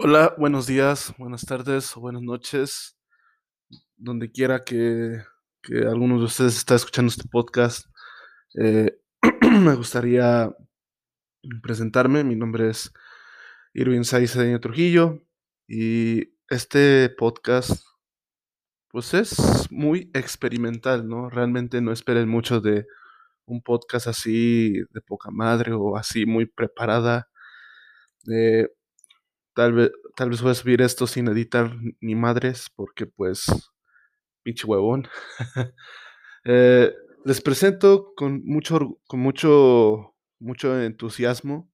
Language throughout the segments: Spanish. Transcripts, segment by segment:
Hola, buenos días, buenas tardes o buenas noches, donde quiera que, alguno de ustedes está escuchando este podcast. Eh, me gustaría presentarme, mi nombre es Irving Saiz Cedeño Trujillo y este podcast pues es muy experimental, ¿no? Realmente no esperen mucho de un podcast así de poca madre o así muy preparada. Eh, Tal vez, tal vez voy a subir esto sin editar ni madres, porque pues, pinche huevón. Eh, les presento con mucho, con mucho, mucho entusiasmo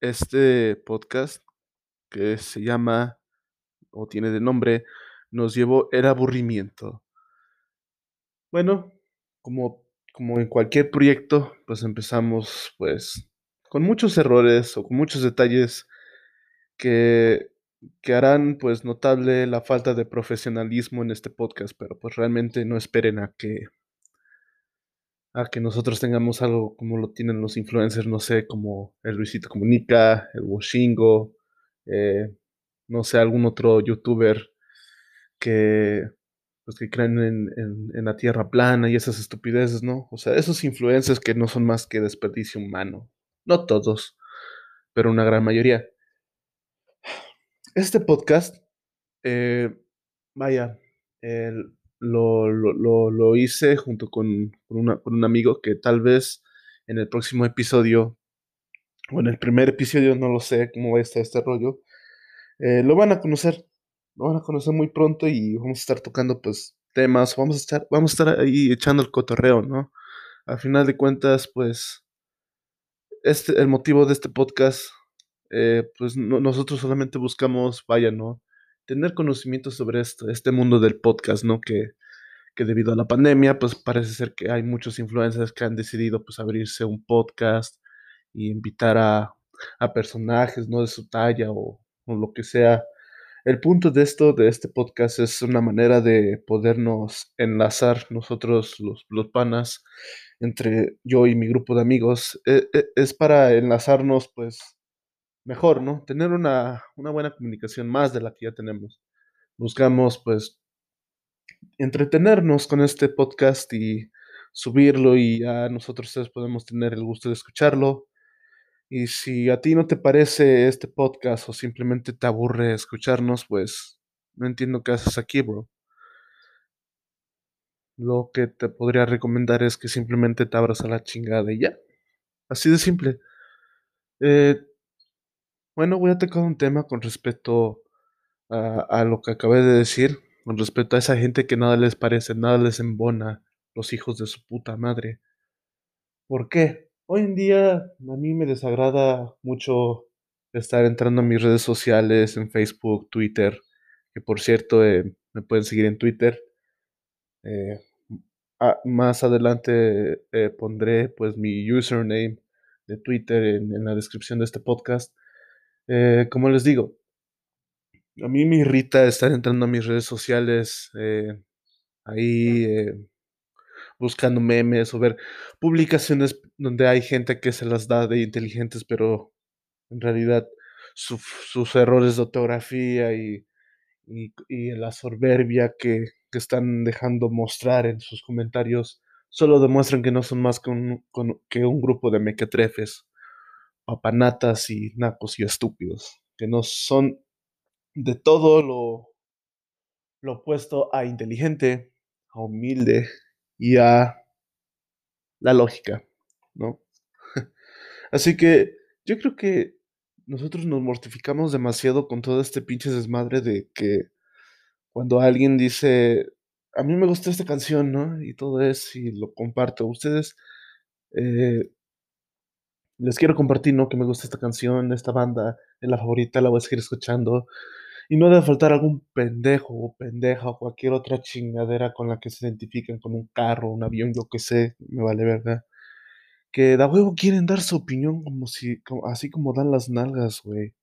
este podcast que se llama, o tiene de nombre, Nos llevó el aburrimiento. Bueno, como, como en cualquier proyecto, pues empezamos pues con muchos errores o con muchos detalles que, harán pues notable la falta de profesionalismo en este podcast, pero pues realmente no esperen a que, a que nosotros tengamos algo como lo tienen los influencers, no sé, como el Luisito Comunica, el Washingo, eh, no sé, algún otro youtuber que pues que creen en, en, en la tierra plana y esas estupideces, ¿no? O sea, esos influencers que no son más que desperdicio humano. No todos, pero una gran mayoría. Este podcast Eh, vaya, lo, lo- lo- lo hice junto con, con una- con un amigo que tal vez en el próximo episodio, o en el primer episodio, no lo sé cómo va a estar este rollo, eh, lo van a conocer, lo van a conocer muy pronto y vamos a estar tocando pues temas, vamos a estar, vamos a estar ahí echando el cotorreo, ¿no? Al final de cuentas, pues, este, el motivo de este podcast eh, pues no- nosotros solamente buscamos, vaya, ¿no? Tener conocimiento sobre esto, este mundo del podcast, ¿no? Que, que debido a la pandemia, pues parece ser que hay muchos influencers que han decidido, pues, abrirse un podcast y invitar a, a personajes, ¿no? De su talla o, lo que sea. El punto de esto, de este podcast, es una manera de podernos enlazar nosotros, los, los panas, entre yo y mi grupo de amigos. E- e- es para enlazarnos, pues, mejor, ¿no? Tener una, una buena comunicación más de la que ya tenemos. Buscamos, pues, entretenernos con este podcast y subirlo y ya nosotros ustedes podemos tener el gusto de escucharlo. Y si a ti no te parece este podcast o simplemente te aburre escucharnos, pues no entiendo qué haces aquí, bro. Lo que te podría recomendar es que simplemente te abras a la chingada y ya. Así de simple. Eh, bueno, voy a tocar un tema con respecto a, lo que acabé de decir, con respecto a esa gente que nada les parece, nada les embona, los hijos de su puta madre. ¿Por qué? Hoy en día a mí me desagrada mucho estar entrando a mis redes sociales, en Facebook, Twitter, que por cierto eh, me pueden seguir en Twitter. eh, más adelante eh, pondré pues mi username de Twitter en la descripción de este podcast. Eh, como les digo, a mí me irrita estar entrando a mis redes sociales, eh, ahí eh, buscando memes o ver publicaciones donde hay gente que se las da de inteligentes, pero en realidad su- sus errores de ortografía y, y, y la soberbia que, que están dejando mostrar en sus comentarios solo demuestran que no son más que un, con- que un grupo de mequetrefes, papanatas y nacos y estúpidos, que no son de todo lo, lo opuesto a inteligente, a humilde y a la lógica, ¿no? Así que yo creo que nosotros nos mortificamos demasiado con todo este pinche desmadre de que cuando alguien dice, a mí me gusta esta canción, ¿no? Y todo eso, y lo comparto. Ustedes, eh, les quiero compartir, ¿no? Que me gusta esta canción, esta banda, es la favorita, la voy a seguir escuchando. Y no debe faltar algún pendejo o pendeja o cualquier otra chingadera con la que se identifiquen con un carro, un avión, yo qué sé, me vale verga. Que da huevo quieren dar su opinión como si, como- así como dan las nalgas, güey.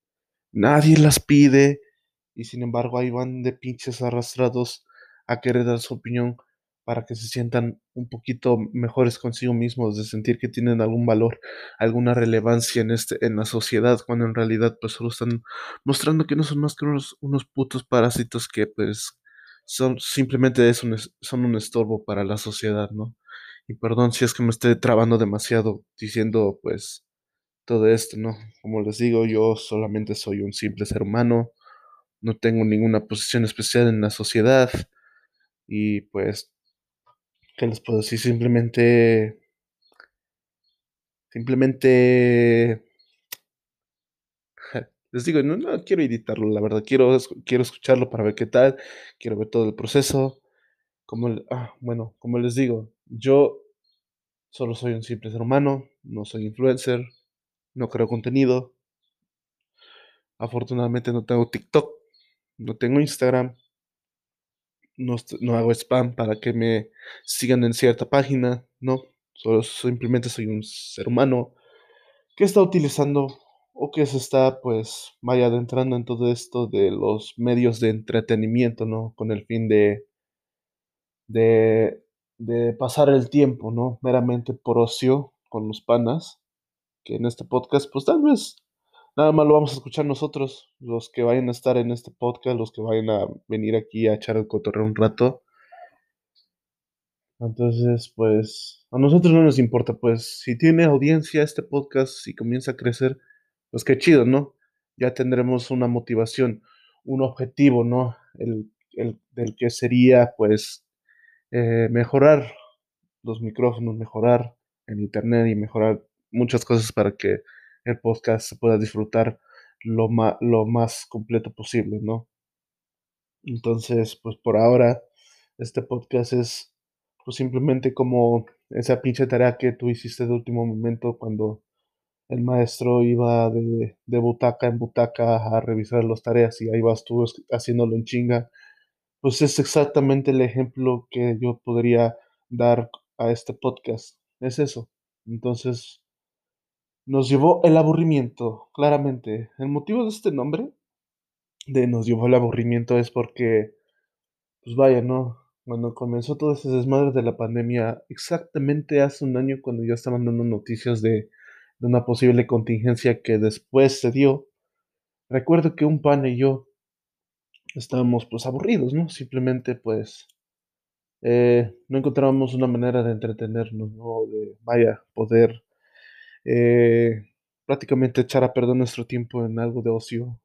Nadie las pide y sin embargo ahí van de pinches arrastrados a querer dar su opinión para que se sientan un poquito mejores consigo mismos, de sentir que tienen algún valor, alguna relevancia en este, en la sociedad, cuando en realidad pues solo están mostrando que no son más que unos, unos putos parásitos que pues son simplemente es un, son un estorbo para la sociedad, ¿no? Y perdón si es que me estoy trabando demasiado diciendo pues todo esto, ¿no? Como les digo, yo solamente soy un simple ser humano, no tengo ninguna posición especial en la sociedad y pues ¿Qué les puedo decir? Simplemente. Simplemente. Les digo, no, no quiero editarlo, la verdad. Quiero, quiero escucharlo para ver qué tal. Quiero ver todo el proceso. Como, ah, bueno, como les digo, yo solo soy un simple ser humano. No soy influencer. No creo contenido. Afortunadamente no tengo TikTok. No tengo Instagram no, hago spam para que me sigan en cierta página, no, solo simplemente soy un ser humano que está utilizando o que se está pues vaya adentrando en todo esto de los medios de entretenimiento, ¿no? Con el fin de, de, de pasar el tiempo, ¿no? Meramente por ocio con los panas, que en este podcast pues tal vez Nada más lo vamos a escuchar nosotros, los que vayan a estar en este podcast, los que vayan a venir aquí a echar el cotorreo un rato. Entonces, pues, a nosotros no nos importa, pues, si tiene audiencia este podcast, si comienza a crecer, pues qué chido, ¿no? Ya tendremos una motivación, un objetivo, ¿no? El, del que sería, pues, eh, mejorar los micrófonos, mejorar el internet y mejorar muchas cosas para que el podcast se pueda disfrutar lo, lo más completo posible, ¿no? Entonces, pues por ahora, este podcast es pues simplemente como esa pinche tarea que tú hiciste de último momento cuando el maestro iba de, de butaca en butaca a revisar las tareas y ahí vas tú haciéndolo en chinga. Pues es exactamente el ejemplo que yo podría dar a este podcast. Es eso. Entonces, nos llevó el aburrimiento, claramente. El motivo de este nombre, de nos llevó el aburrimiento, es porque, pues vaya, ¿no? Cuando comenzó todo ese desmadre de la pandemia, exactamente hace un año cuando ya estaban dando noticias de, de una posible contingencia que después se dio, recuerdo que un pan y yo estábamos pues aburridos, ¿no? Simplemente pues eh, no encontrábamos una manera de entretenernos, ¿no? De, vaya, poder eh, prácticamente echar a perder nuestro tiempo en algo de ocio.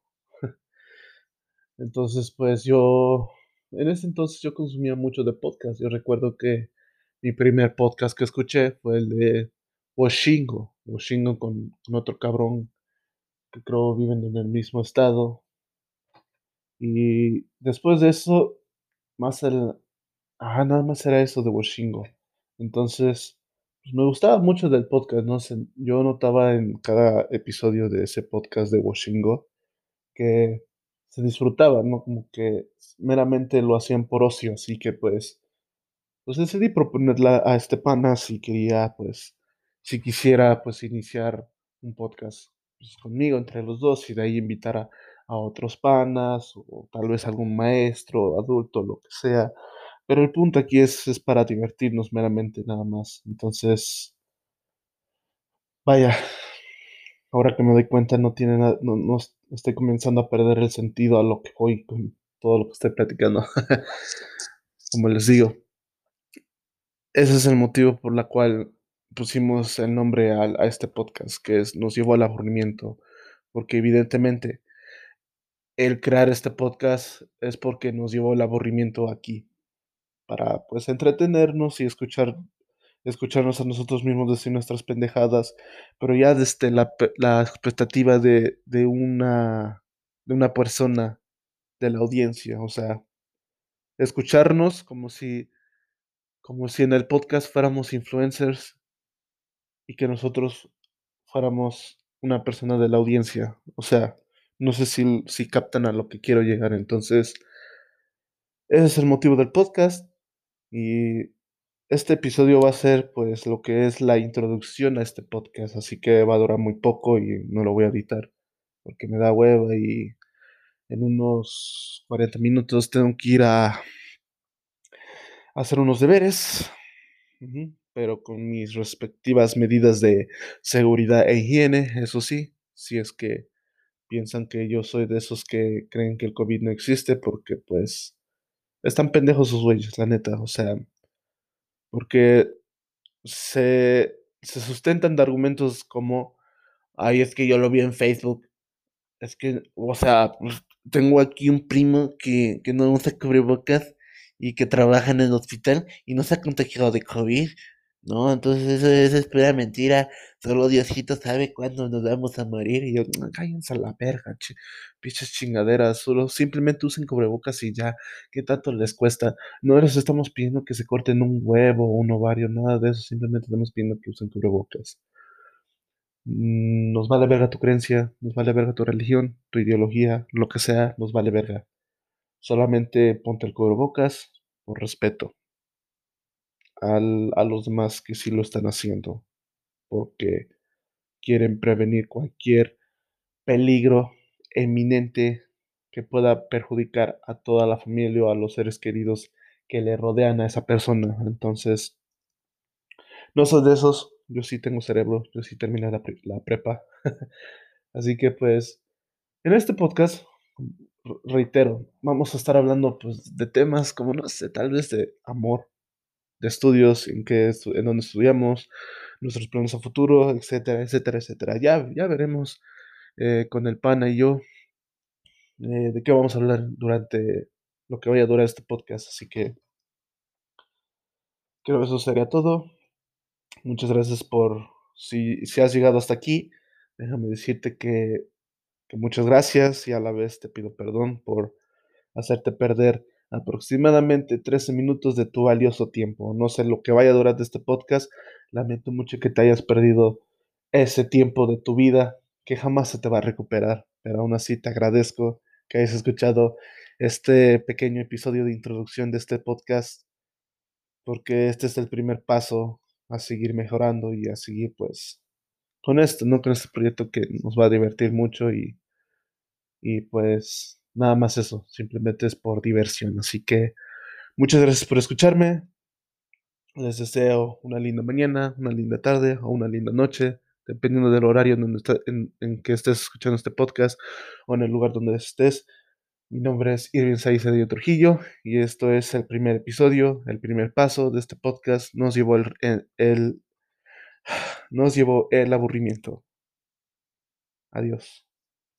Entonces, pues yo, en ese entonces yo consumía mucho de podcast. Yo recuerdo que mi primer podcast que escuché fue el de Washingo, Washingo con, otro cabrón que creo viven en el mismo estado. Y después de eso, más el... Ajá, nada más era eso de Washingo. Entonces, me gustaba mucho del podcast, ¿no? yo notaba en cada episodio de ese podcast de Washingo que se disfrutaba, ¿no? Como que meramente lo hacían por ocio, así que pues, pues decidí proponerla a este pana si quería, pues, si quisiera, pues, iniciar un podcast pues, conmigo entre los dos y de ahí invitar a, a otros panas o tal vez algún maestro, adulto, lo que sea pero el punto aquí es, es para divertirnos meramente nada más. Entonces, vaya, ahora que me doy cuenta no tiene nada, no, no estoy comenzando a perder el sentido a lo que voy con todo lo que estoy platicando. Como les digo, ese es el motivo por la cual pusimos el nombre a, a este podcast, que es, nos llevó al aburrimiento, porque evidentemente el crear este podcast es porque nos llevó el aburrimiento aquí para pues entretenernos y escuchar escucharnos a nosotros mismos decir nuestras pendejadas, pero ya desde la, la expectativa de, de, una, de una persona, de la audiencia, o sea, escucharnos como si, como si en el podcast fuéramos influencers y que nosotros fuéramos una persona de la audiencia, o sea, no sé si, si captan a lo que quiero llegar, entonces, ese es el motivo del podcast. Y este episodio va a ser pues lo que es la introducción a este podcast, así que va a durar muy poco y no lo voy a editar porque me da hueva y en unos 40 minutos tengo que ir a, hacer unos deberes, pero con mis respectivas medidas de seguridad e higiene, eso sí, si es que piensan que yo soy de esos que creen que el COVID no existe, porque pues están pendejos sus güeyes, la neta, o sea, porque se, se sustentan de argumentos como, ay, es que yo lo vi en Facebook, es que, o sea, pues, tengo aquí un primo que, que no usa cubrebocas y que trabaja en el hospital y no se ha contagiado de COVID. No, entonces eso, es pura mentira. Solo Diosito sabe cuándo nos vamos a morir. Y yo, "No, cállense a la verga, chi- pinches chingaderas. Solo simplemente usen cubrebocas y ya. ¿Qué tanto les cuesta? No les estamos pidiendo que se corten un huevo un ovario, nada de eso. Simplemente estamos pidiendo que usen cubrebocas. Mm, Nos vale verga tu creencia, nos vale verga tu religión, tu ideología, lo que sea, nos vale verga. Solamente ponte el cubrebocas por respeto al- a los demás que sí lo están haciendo, porque quieren prevenir cualquier peligro eminente que pueda perjudicar a toda la familia o a los seres queridos que le rodean a esa persona. Entonces, no soy de esos, yo sí tengo cerebro, yo sí terminé la, la prepa. Así que pues, en este podcast, reitero, vamos a estar hablando pues de temas como, no sé, tal vez de amor, de estudios, en qué en dónde estudiamos, nuestros planes a futuro, etcétera, etcétera, etcétera. Ya, ya veremos eh, con el pana y yo eh, de qué vamos a hablar durante lo que vaya a durar este podcast. Así que creo que eso sería todo. Muchas gracias por, si, si has llegado hasta aquí, déjame decirte que, que muchas gracias y a la vez te pido perdón por hacerte perder aproximadamente 13 minutos de tu valioso tiempo. No sé lo que vaya a durar de este podcast. Lamento mucho que te hayas perdido ese tiempo de tu vida que jamás se te va a recuperar. Pero aún así te agradezco que hayas escuchado este pequeño episodio de introducción de este podcast porque este es el primer paso a seguir mejorando y a seguir pues con esto, ¿no? Con este proyecto que nos va a divertir mucho y y pues nada más eso, simplemente es por diversión. Así que muchas gracias por escucharme. Les deseo una linda mañana, una linda tarde o una linda noche, dependiendo del horario en, donde en, que estés escuchando este podcast o en el lugar donde estés. Mi nombre es Irving Saiz de Trujillo y esto es el primer episodio, el primer paso de este podcast. Nos llevó el- nos llevó el aburrimiento. Adiós.